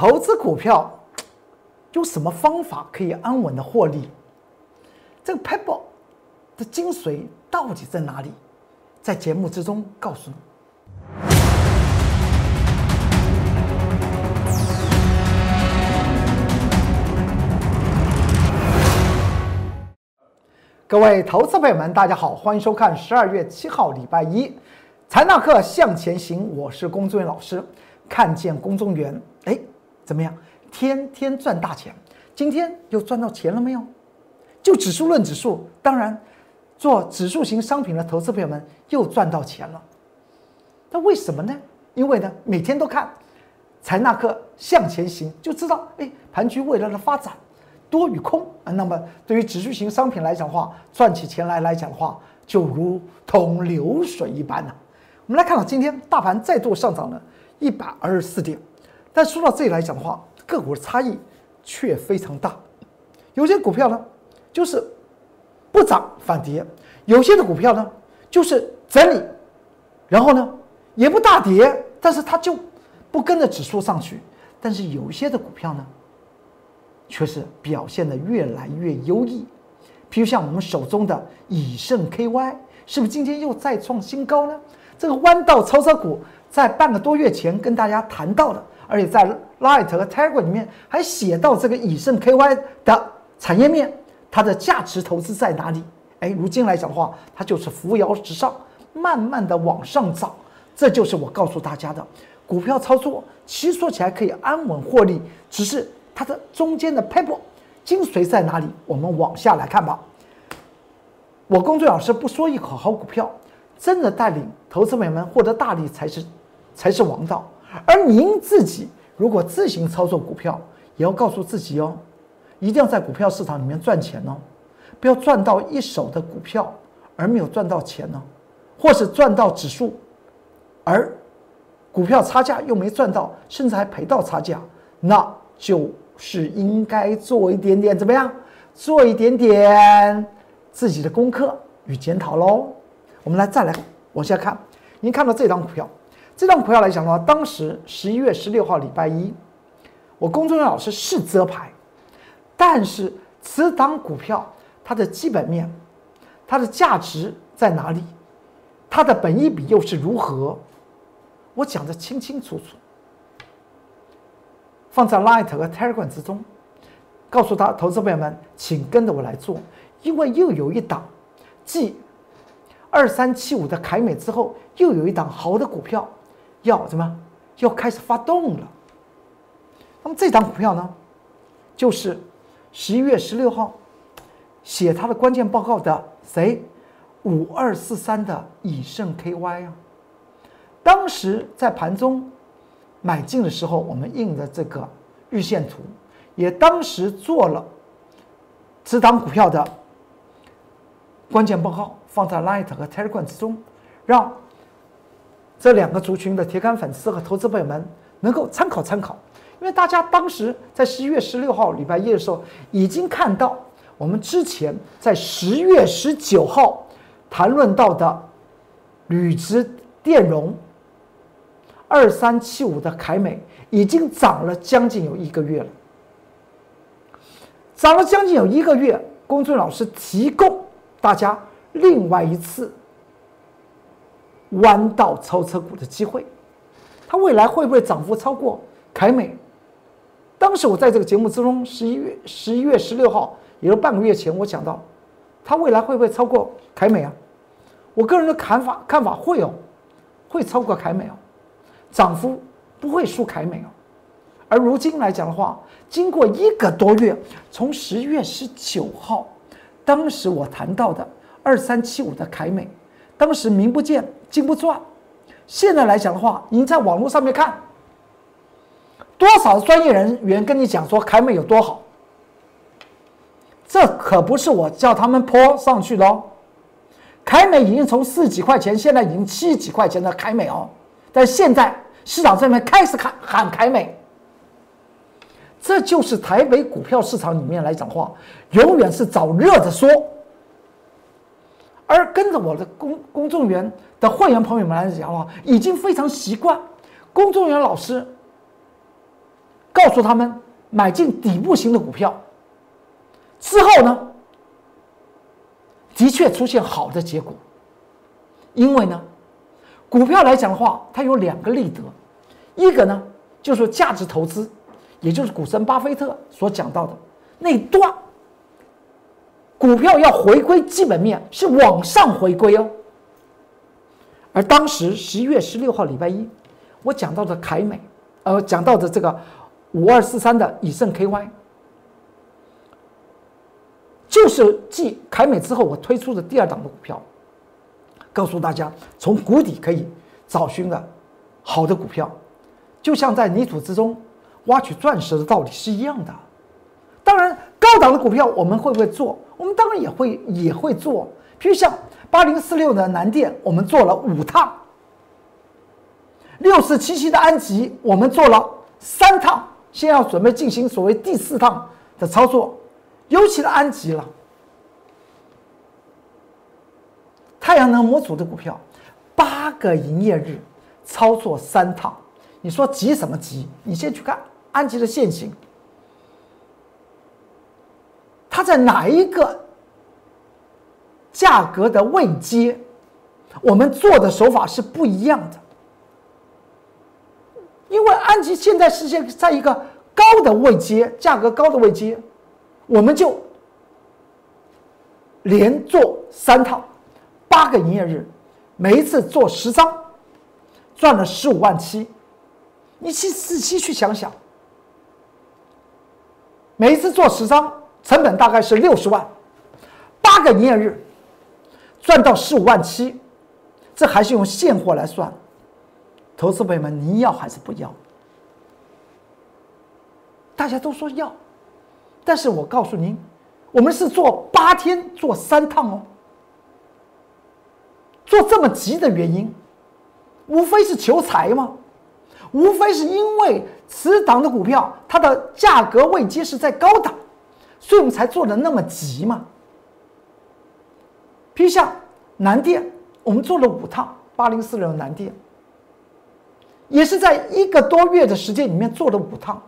投资股票有什么方法可以安稳的获利？这个 Pebble 的精髓到底在哪里？在节目之中告诉你。各位投资朋友们，大家好，欢迎收看十二月七号礼拜一财纳课向前行。我是龚宗元老师，看见龚宗元，哎，怎么样？天天赚大钱，今天又赚到钱了没有？就指数论指数，当然做指数型商品的投资朋友们又赚到钱了。那为什么呢？因为呢，每天都看财纳课向前行，就知道哎，盘局未来的发展。多与空啊，那么对于指数型商品来讲的话，赚起钱来来讲的话，就如同流水一般呢。我们来看到今天大盘再度上涨了一百二十四点，但说到这里来讲的话，个股的差异却非常大。有些股票呢就是不涨反跌，有些的股票呢就是整理，然后呢也不大跌，但是它就不跟着指数上去。但是有一些的股票呢。却是表现的越来越优异，譬如像我们手中的以盛 KY，是不是今天又再创新高呢？这个弯道超车股在半个多月前跟大家谈到的，而且在 Light 和 Tiger 里面还写到这个以盛 KY 的产业面，它的价值投资在哪里？哎，如今来讲的话，它就是扶摇直上，慢慢的往上涨。这就是我告诉大家的，股票操作其实说起来可以安稳获利，只是。它的中间的 paper 精髓在哪里？我们往下来看吧。我工作老师不说一口好股票，真的带领投资朋友们获得大利才是才是王道。而您自己如果自行操作股票，也要告诉自己哦，一定要在股票市场里面赚钱哦，不要赚到一手的股票而没有赚到钱呢，或是赚到指数，而股票差价又没赚到，甚至还赔到差价，那就。是应该做一点点怎么样？做一点点自己的功课与检讨喽。我们来再来往下看，您看到这张股票，这张股票来讲的话，当时十一月十六号礼拜一，我公众人老师是遮牌，但是此档股票它的基本面、它的价值在哪里？它的本益比又是如何？我讲的清清楚楚。放在 Light 和 Telegram 之中，告诉他投资朋友们，请跟着我来做，因为又有一档继二三七五的凯美之后，又有一档好的股票要怎么要开始发动了。那么这档股票呢，就是十一月十六号写他的关键报告的谁？五二四三的以盛 KY 啊，当时在盘中。买进的时候，我们印的这个日线图，也当时做了此档股票的关键报告，放在 Light 和 Telegram 之中，让这两个族群的铁杆粉丝和投资朋友们能够参考参考。因为大家当时在十一月十六号礼拜一的时候，已经看到我们之前在十月十九号谈论到的铝质电容。二三七五的凯美已经涨了将近有一个月了，涨了将近有一个月。公孙老师提供大家另外一次弯道超车股的机会，它未来会不会涨幅超过凯美？当时我在这个节目之中，十一月十一月十六号，也就半个月前，我讲到，它未来会不会超过凯美啊？我个人的看法看法会哦，会超过凯美哦。涨幅不会输凯美哦，而如今来讲的话，经过一个多月，从十月十九号，当时我谈到的二三七五的凯美，当时名不见经不传，现在来讲的话，您在网络上面看，多少专业人员跟你讲说凯美有多好，这可不是我叫他们泼上去的哦，凯美已经从四几块钱，现在已经七几块钱的凯美哦。但现在市场上面开始喊喊凯美，这就是台北股票市场里面来讲话，永远是找热的说。而跟着我的公公众员的会员朋友们来讲的话，已经非常习惯公众员老师告诉他们买进底部型的股票。之后呢，的确出现好的结果。因为呢，股票来讲的话，它有两个利得，一个呢就是价值投资，也就是股神巴菲特所讲到的那段，股票要回归基本面，是往上回归哦。而当时十一月十六号礼拜一，我讲到的凯美，呃，讲到的这个五二四三的以盛 KY，就是继凯美之后我推出的第二档的股票。告诉大家，从谷底可以找寻的好的股票，就像在泥土之中挖取钻石的道理是一样的。当然，高档的股票我们会不会做？我们当然也会也会做。比如像八零四六的南电，我们做了五趟；六四七七的安吉，我们做了三趟，现在要准备进行所谓第四趟的操作，尤其的安吉了。太阳能模组的股票，八个营业日操作三趟，你说急什么急？你先去看安吉的现形，它在哪一个价格的位阶？我们做的手法是不一样的，因为安吉现在是现在一个高的位阶，价格高的位阶，我们就连做三套。八个营业日，每一次做十张，赚了十五万七。你去仔细去想想，每一次做十张，成本大概是六十万，八个营业日赚到十五万七，这还是用现货来算。投资朋友们，你要还是不要？大家都说要，但是我告诉您，我们是做八天做三趟哦。做这么急的原因，无非是求财吗？无非是因为此档的股票它的价格位阶是在高档，所以我们才做的那么急嘛。譬如像南电，我们做了五趟八零四六南电，也是在一个多月的时间里面做了五趟。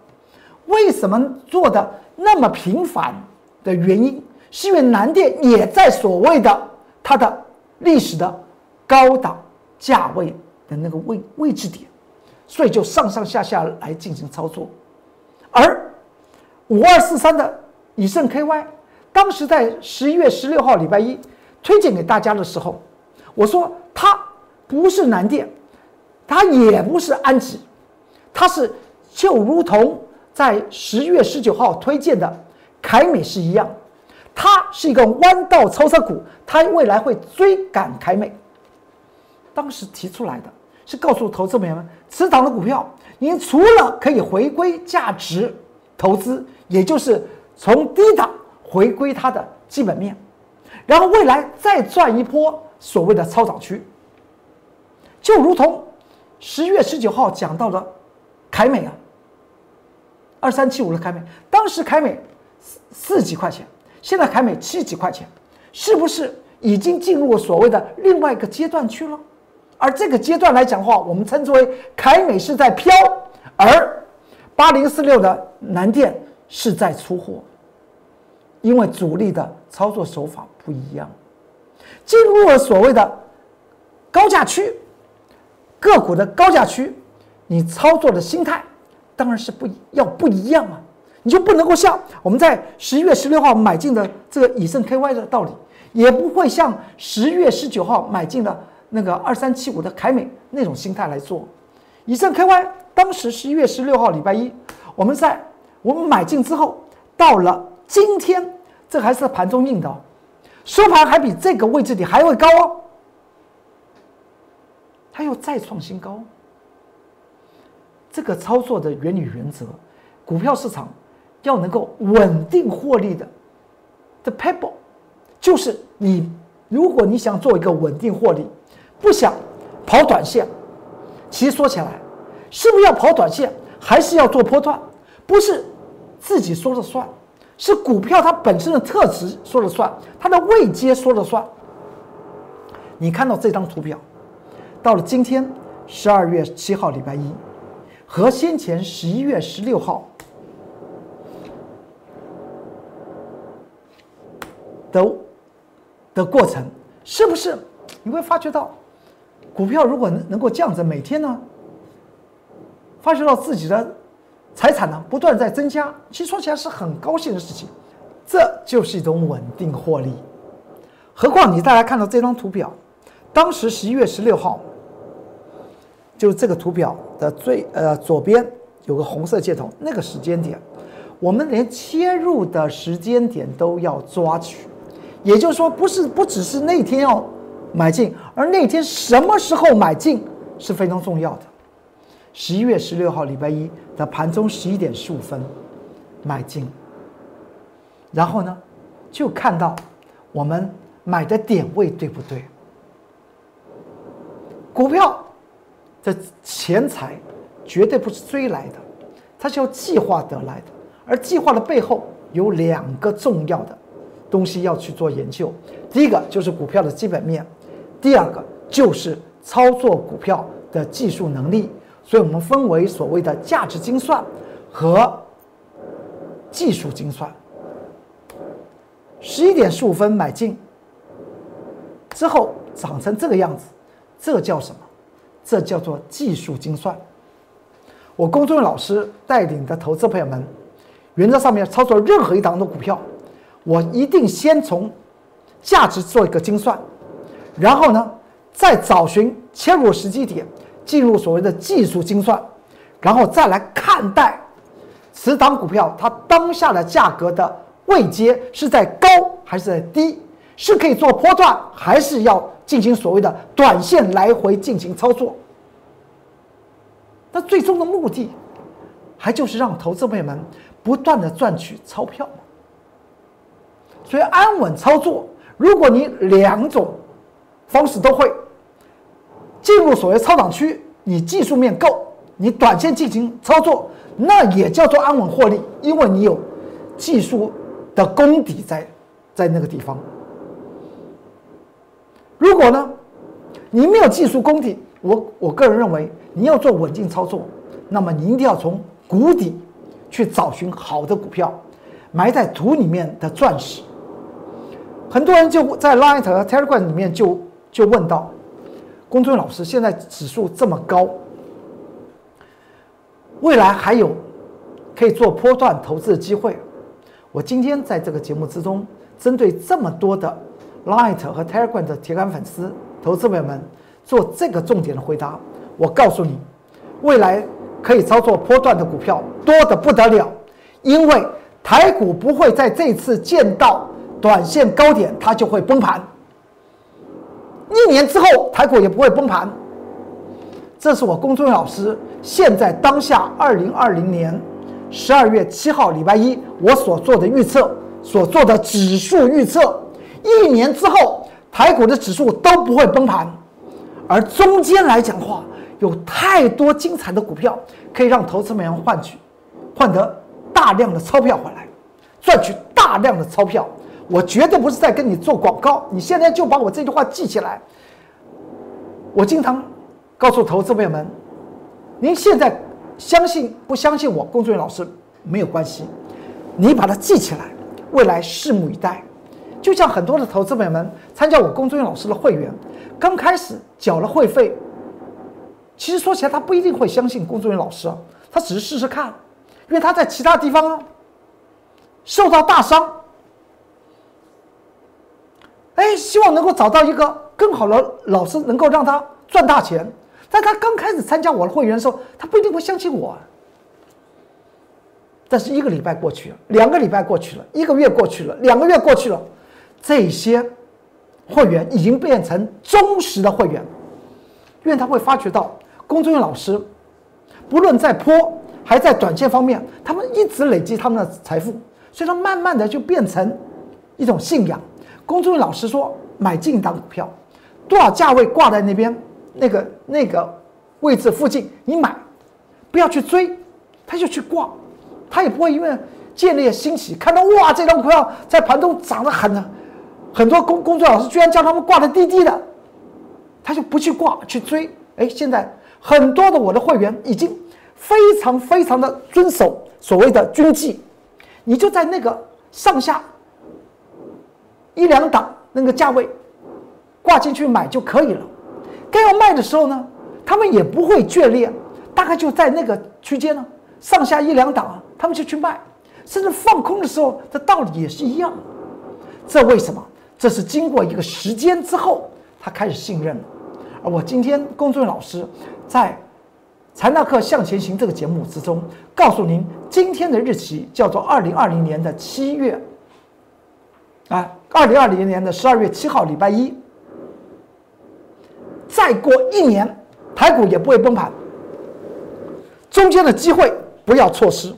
为什么做的那么频繁的原因，是因为南电也在所谓的它的历史的。高档价位的那个位位置点，所以就上上下下来进行操作。而五二四三的以盛 KY，当时在十一月十六号礼拜一推荐给大家的时候，我说它不是南电，它也不是安吉，它是就如同在十月十九号推荐的凯美是一样，它是一个弯道超车股，它未来会追赶凯美。当时提出来的是告诉投资朋友们，此档的股票，您除了可以回归价值投资，也就是从低档回归它的基本面，然后未来再赚一波所谓的超涨区。就如同十月十九号讲到的凯美啊，二三七五的凯美，当时凯美四四几块钱，现在凯美七几块钱，是不是已经进入了所谓的另外一个阶段去了？而这个阶段来讲的话，我们称之为凯美是在飘，而八零四六的南电是在出货，因为主力的操作手法不一样，进入了所谓的高价区，个股的高价区，你操作的心态当然是不要不一样啊，你就不能够像我们在十一月十六号买进的这个以盛 KY 的道理，也不会像十月十九号买进的。那个二三七五的凯美那种心态来做，以盛 KY 当时十一月十六号礼拜一，我们在我们买进之后，到了今天，这还是盘中印的，收盘还比这个位置点还会高哦，它又再创新高。这个操作的原理原则，股票市场要能够稳定获利的，the people，就是你，如果你想做一个稳定获利。不想跑短线，其实说起来，是不是要跑短线，还是要做波段？不是自己说了算，是股票它本身的特质说了算，它的位阶说了算。你看到这张图表，到了今天十二月七号礼拜一，和先前十一月十六号的的过程，是不是你会发觉到，股票如果能能够降准每天呢，发觉到自己的。财产呢不断在增加，其实说起来是很高兴的事情，这就是一种稳定获利。何况你大家看到这张图表，当时十一月十六号，就是这个图表的最呃左边有个红色箭头，那个时间点。我们连切入的时间点都要抓取，也就是说，不是不只是那天要买进，而那天什么时候买进是非常重要的。十一月十六号礼拜一的盘中十一点十五分买进，然后呢，就看到我们买的点位对不对？股票的钱财绝对不是追来的，它是要计划得来的。而计划的背后有两个重要的东西要去做研究，第一个就是股票的基本面，第二个就是操作股票的技术能力。所以我们分为所谓的价值精算和技术精算。十一点十五分买进之后涨成这个样子，这叫什么？这叫做技术精算。我公众老师带领的投资朋友们。原则上面操作任何一档的股票，我一定先从价值做一个精算，然后呢，再找寻切入时机点，进入所谓的技术精算，然后再来看待此档股票它当下的价格的位阶是在高还是在低，是可以做波段，还是要进行所谓的短线来回进行操作。那最终的目的，还就是让投资朋友们。不断的赚取钞票所以安稳操作。如果你两种方式都会进入所谓超涨区，你技术面够，你短线进行操作，那也叫做安稳获利，因为你有技术的功底在在那个地方。如果呢，你没有技术功底，我我个人认为你要做稳定操作，那么你一定要从谷底。去找寻好的股票，埋在土里面的钻石。很多人就在 Line 和 Telegram 里面就就问到，龚尊老师，现在指数这么高，未来还有可以做波段投资的机会？我今天在这个节目之中，针对这么多的 Line 和 Telegram 的铁杆粉丝、投资朋友们做这个重点的回答。我告诉你，未来。可以操作波段的股票多的不得了，因为台股不会在这次见到短线高点，它就会崩盘。一年之后，台股也不会崩盘。这是我公众老师现在当下二零二零年十二月七号礼拜一我所做的预测，所做的指数预测，一年之后台股的指数都不会崩盘，而中间来讲的话。有太多精彩的股票可以让投资们换取，换得大量的钞票回来，赚取大量的钞票。我绝对不是在跟你做广告，你现在就把我这句话记起来。我经常告诉投资朋友们，您现在相信不相信我，工作人员老师没有关系，你把它记起来，未来拭目以待。就像很多的投资朋友们参加我工作人员老师的会员，刚开始缴了会费。其实说起来，他不一定会相信工作人员老师，他只是试试看，因为他在其他地方受到大伤，哎，希望能够找到一个更好的老师，能够让他赚大钱。但他刚开始参加我的会员的时候，他不一定会相信我。但是一个礼拜过去了，两个礼拜过去了，一个月过去了，两个月过去了，这些会员已经变成忠实的会员，因为他会发觉到。工作人员老师，不论在坡还在短线方面，他们一直累积他们的财富，所以他慢慢的就变成一种信仰。工作老师说，买进一档股票，多少价位挂在那边那个那个位置附近，你买，不要去追，他就去挂，他也不会因为建立欣喜，看到哇这张股票在盘中涨得很呢，很多工工作老师居然叫他们挂的低低的，他就不去挂去追，哎，现在。很多的我的会员已经非常非常的遵守所谓的军纪，你就在那个上下一两档那个价位挂进去买就可以了。该要卖的时候呢，他们也不会眷恋，大概就在那个区间呢，上下一两档，他们就去卖。甚至放空的时候，这道理也是一样。这为什么？这是经过一个时间之后，他开始信任了。而我今天龚俊老师在《财纳克向前行》这个节目之中，告诉您今天的日期叫做二零二零年的七月，啊，二零二零年的十二月七号，礼拜一。再过一年，台股也不会崩盘。中间的机会不要错失。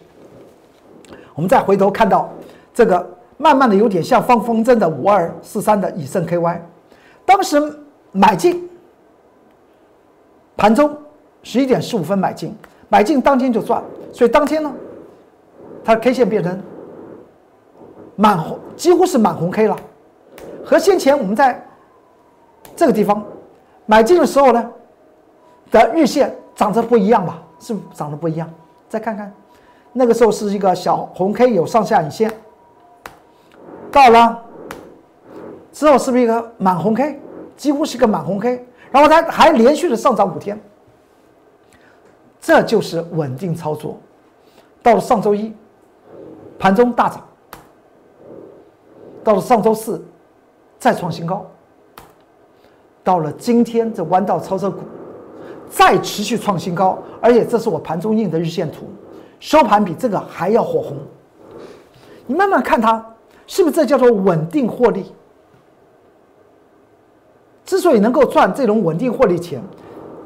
我们再回头看到这个，慢慢的有点像放风筝的五二四三的以盛 KY，当时买进。盘中十一点十五分买进，买进当天就赚，所以当天呢，它 K 线变成满红，几乎是满红 K 了。和先前我们在这个地方买进的时候呢的日线长得不一样吧？是长得不一样。再看看，那个时候是一个小红 K，有上下影线。到了之后是不是一个满红 K？几乎是一个满红 K。然后它还连续的上涨五天，这就是稳定操作。到了上周一，盘中大涨；到了上周四，再创新高；到了今天，这弯道超车股再持续创新高，而且这是我盘中印的日线图，收盘比这个还要火红。你慢慢看它，是不是这叫做稳定获利？之所以能够赚这种稳定获利钱，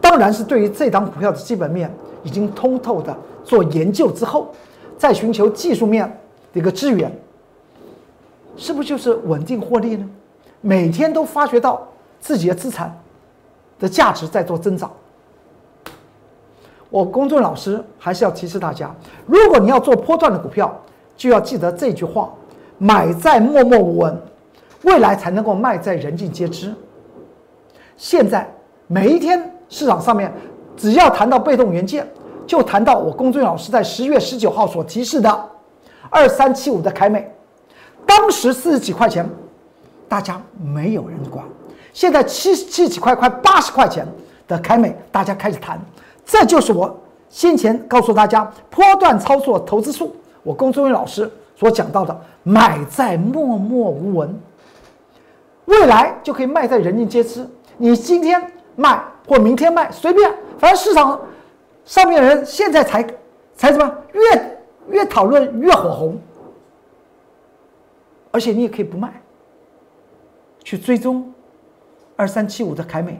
当然是对于这档股票的基本面已经通透的做研究之后，再寻求技术面的一个支援，是不是就是稳定获利呢？每天都发觉到自己的资产的价值在做增长。我公众老师还是要提示大家，如果你要做波段的股票，就要记得这句话：买在默默无闻，未来才能够卖在人尽皆知。现在每一天市场上面，只要谈到被动元件，就谈到我龚俊老师在十月十九号所提示的二三七五的凯美，当时四十几块钱，大家没有人管。现在七七几块，快八十块钱的凯美，大家开始谈。这就是我先前告诉大家波段操作投资术，我龚俊老师所讲到的，买在默默无闻，未来就可以卖在人尽皆知。你今天卖或明天卖，随便，反正市场上面的人现在才才什么越越讨论越火红，而且你也可以不卖，去追踪二三七五的凯美，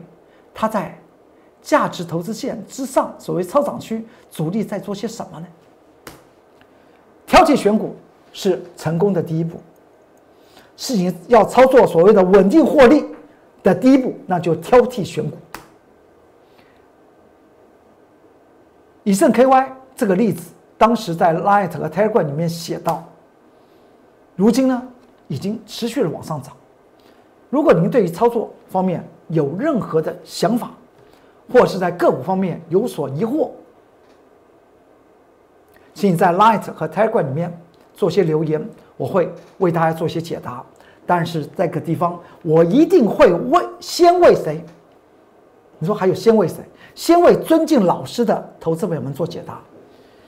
它在价值投资线之上，所谓超涨区，主力在做些什么呢？挑起选股是成功的第一步，事情要操作所谓的稳定获利。的第一步，那就挑剔选股。以盛 KY 这个例子，当时在 Light 和 Telegram 里面写到，如今呢，已经持续的往上涨。如果您对于操作方面有任何的想法，或是在个股方面有所疑惑，请在 Light 和 Telegram 里面做些留言，我会为大家做些解答。但是这个地方，我一定会为先为谁？你说还有先为谁？先为尊敬老师的投资朋友们做解答，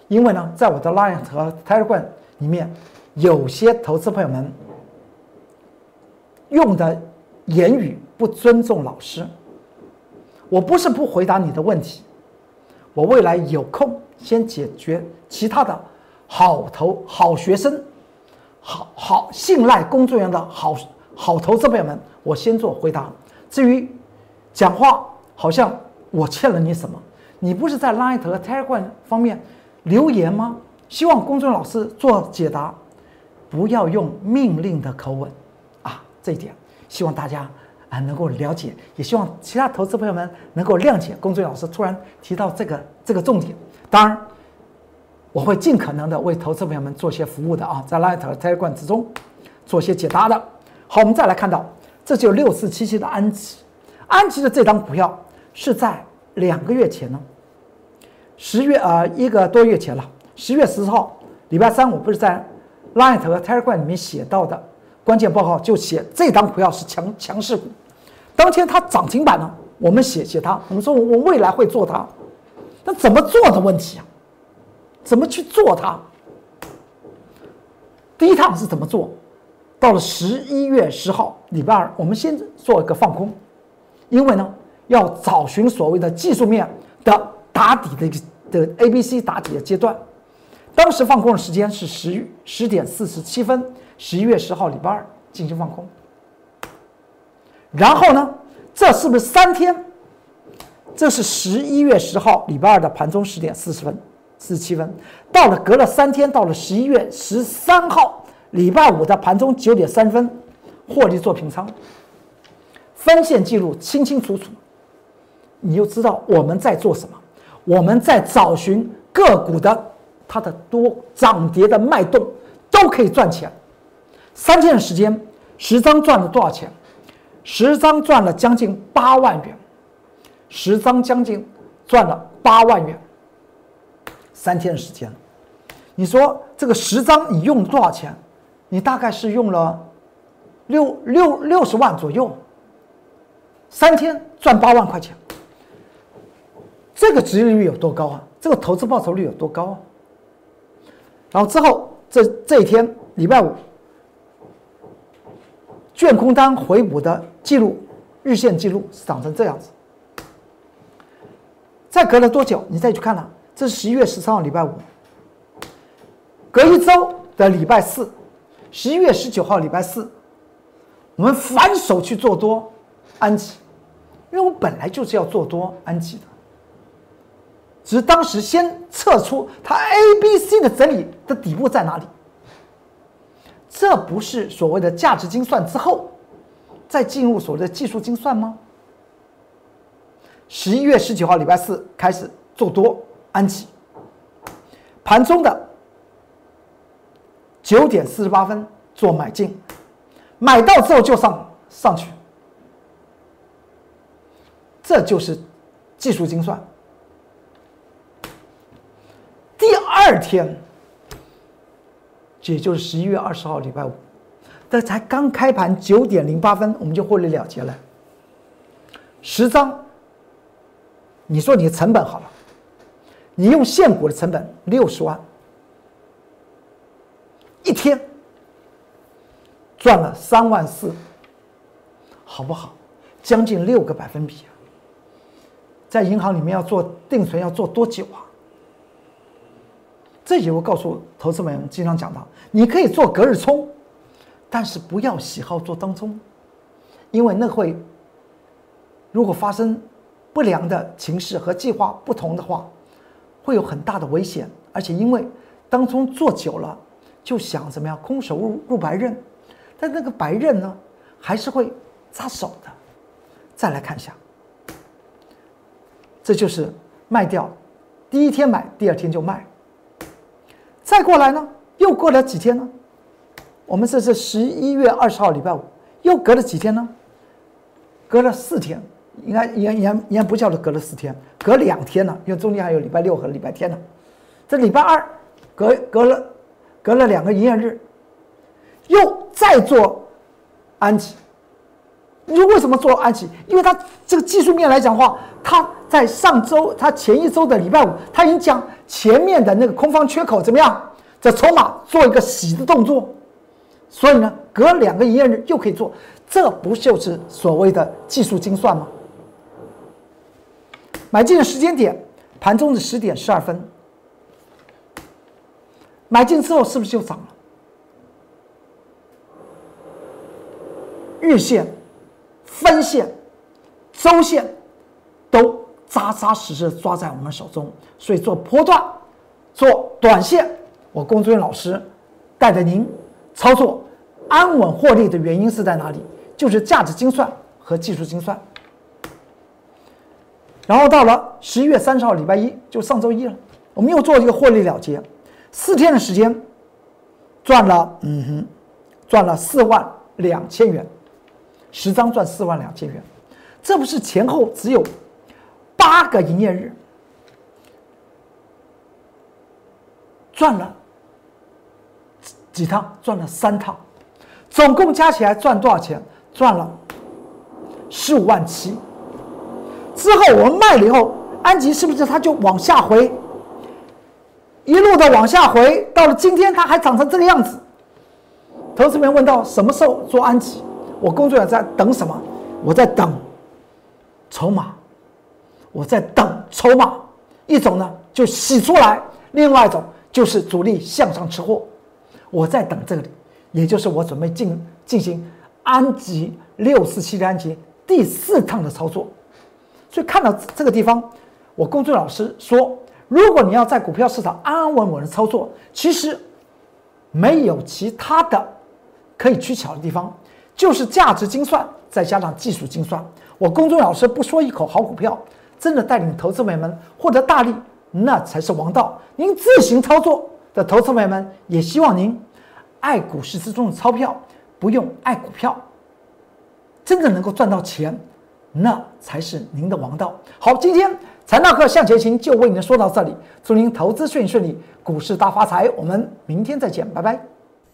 因为呢，在我的 Line 和 Telegram 里面，有些投资朋友们用的言语不尊重老师。我不是不回答你的问题，我未来有空先解决其他的好投好学生。好好信赖工作人员的好好投资朋友们，我先做回答。至于讲话，好像我欠了你什么？你不是在 Line 和 Telegram 方面留言吗？希望公众老师做解答，不要用命令的口吻！这一点希望大家啊能够了解，也希望其他投资朋友们能够谅解。公众老师突然提到这个这个重点，当然。我会尽可能的为投资朋友们做些服务的啊，在 Light 和 Telegram 之中做些解答的。好，我们再来看到，这就六四七七的安吉，安吉的这张股票是在两个月前呢，十月呃一个多月前了，十月十号礼拜三，我不是在 Light 和 Telegram 里面写到的关键报告就写这档股票是强强势股。当天它涨停板呢，我们写写它，我们说我们未来会做它，那怎么做的问题啊？怎么去做它？第一趟是怎么做？到了十一月十号，礼拜二，我们先做一个放空，因为呢，要找寻所谓的技术面的打底的一个的 A、B、C 打底的阶段。当时放空的时间是十十点四十七分，十一月十号礼拜二进行放空。然后呢，这是不是三天？这是十一月十号礼拜二的盘中十点四十分、四十七分，到了隔了三天，到了十一月十三号。礼拜五的盘中九点三分，获利做平仓，分线记录清清楚楚，你就知道我们在做什么。我们在找寻个股的它的多涨跌的脉动，都可以赚钱。三天的时间，十张赚了多少钱？十张赚了将近八万元，十张将近赚了八万元。三天的时间，你说这个十张你用了多少钱？你大概是用了六六六十万左右，三天赚八万块钱，这个值利率有多高啊？这个投资报酬率有多高啊？然后之后这这一天礼拜五，卷空单回补的记录日线记录是长成这样子。再隔了多久？你再去看了，这是十一月十三号礼拜五，隔一周的礼拜四。十一月十九号，礼拜四，我们反手去做多安吉，因为我本来就是要做多安吉的，只是当时先测出它 A、B、C 的整理的底部在哪里，这不是所谓的价值精算之后，再进入所谓的技术精算吗？十一月十九号，礼拜四开始做多安吉，盘中的。九点四十八分做买进，买到之后就上上去，这就是技术精算。第二天，也就是十一月二十号礼拜五，这才刚开盘九点零八分，我们就获利了结了。十张，你说你的成本好了，你用现股的成本六十万。一天赚了三万四，好不好？将近六个百分比啊！在银行里面要做定存要做多久啊？这也我告诉投资们经常讲到，你可以做隔日冲，但是不要喜好做当冲，因为那会如果发生不良的情势和计划不同的话，会有很大的危险，而且因为当冲做久了。就想怎么样空手入入白刃，但那个白刃呢，还是会扎手的。再来看一下，这就是卖掉，第一天买，第二天就卖。再过来呢，又过了几天呢？我们这是十一月二十号礼拜五，又隔了几天呢？隔了四天，应该应该应该应该不叫做隔了四天，隔两天呢，因为中间还有礼拜六和礼拜天呢。这礼拜二隔隔了。隔了两个营业日，又再做安吉。你说为什么做安琪？因为它这个技术面来讲的话，它在上周、它前一周的礼拜五，它已经将前面的那个空方缺口怎么样？这筹码做一个洗的动作，所以呢，隔两个营业日又可以做，这不就是所谓的技术精算吗？买进的时间点，盘中的十点十二分。买进之后是不是就涨了？日线、分线、周线都扎扎实实抓在我们手中，所以做波段、做短线，我龚志远老师带着您操作安稳获利的原因是在哪里？就是价值精算和技术精算。然后到了十一月三十号礼拜一，就上周一了，我们又做一个获利了结。四天的时间，赚了，嗯哼，赚了四万两千元，十张赚四万两千元，这不是前后只有八个营业日，赚了几趟？赚了三趟，总共加起来赚多少钱？赚了十五万七。之后我们卖了以后，安吉是不是它就往下回？一路的往下回，到了今天它还长成这个样子。投资人问到什么时候做安吉？我工作人在等什么？我在等筹码，我在等筹码。一种呢就洗出来，另外一种就是主力向上吃货。我在等这里，也就是我准备进进行安吉六四七的安吉第四趟的操作。所以看到这个地方，我工作老师说，如果你要在股票市场安安稳稳的操作，其实没有其他的可以取巧的地方，就是价值精算再加上技术精算。我公众老师不说一口好股票，真的带领投资朋友们获得大利，那才是王道。您自行操作的投资朋友们，也希望您爱股市之中的钞票，不用爱股票，真的能够赚到钱。那才是您的王道。好，今天财纳课向前行就为您说到这里，祝您投资顺利顺利，股市大发财。我们明天再见，拜拜。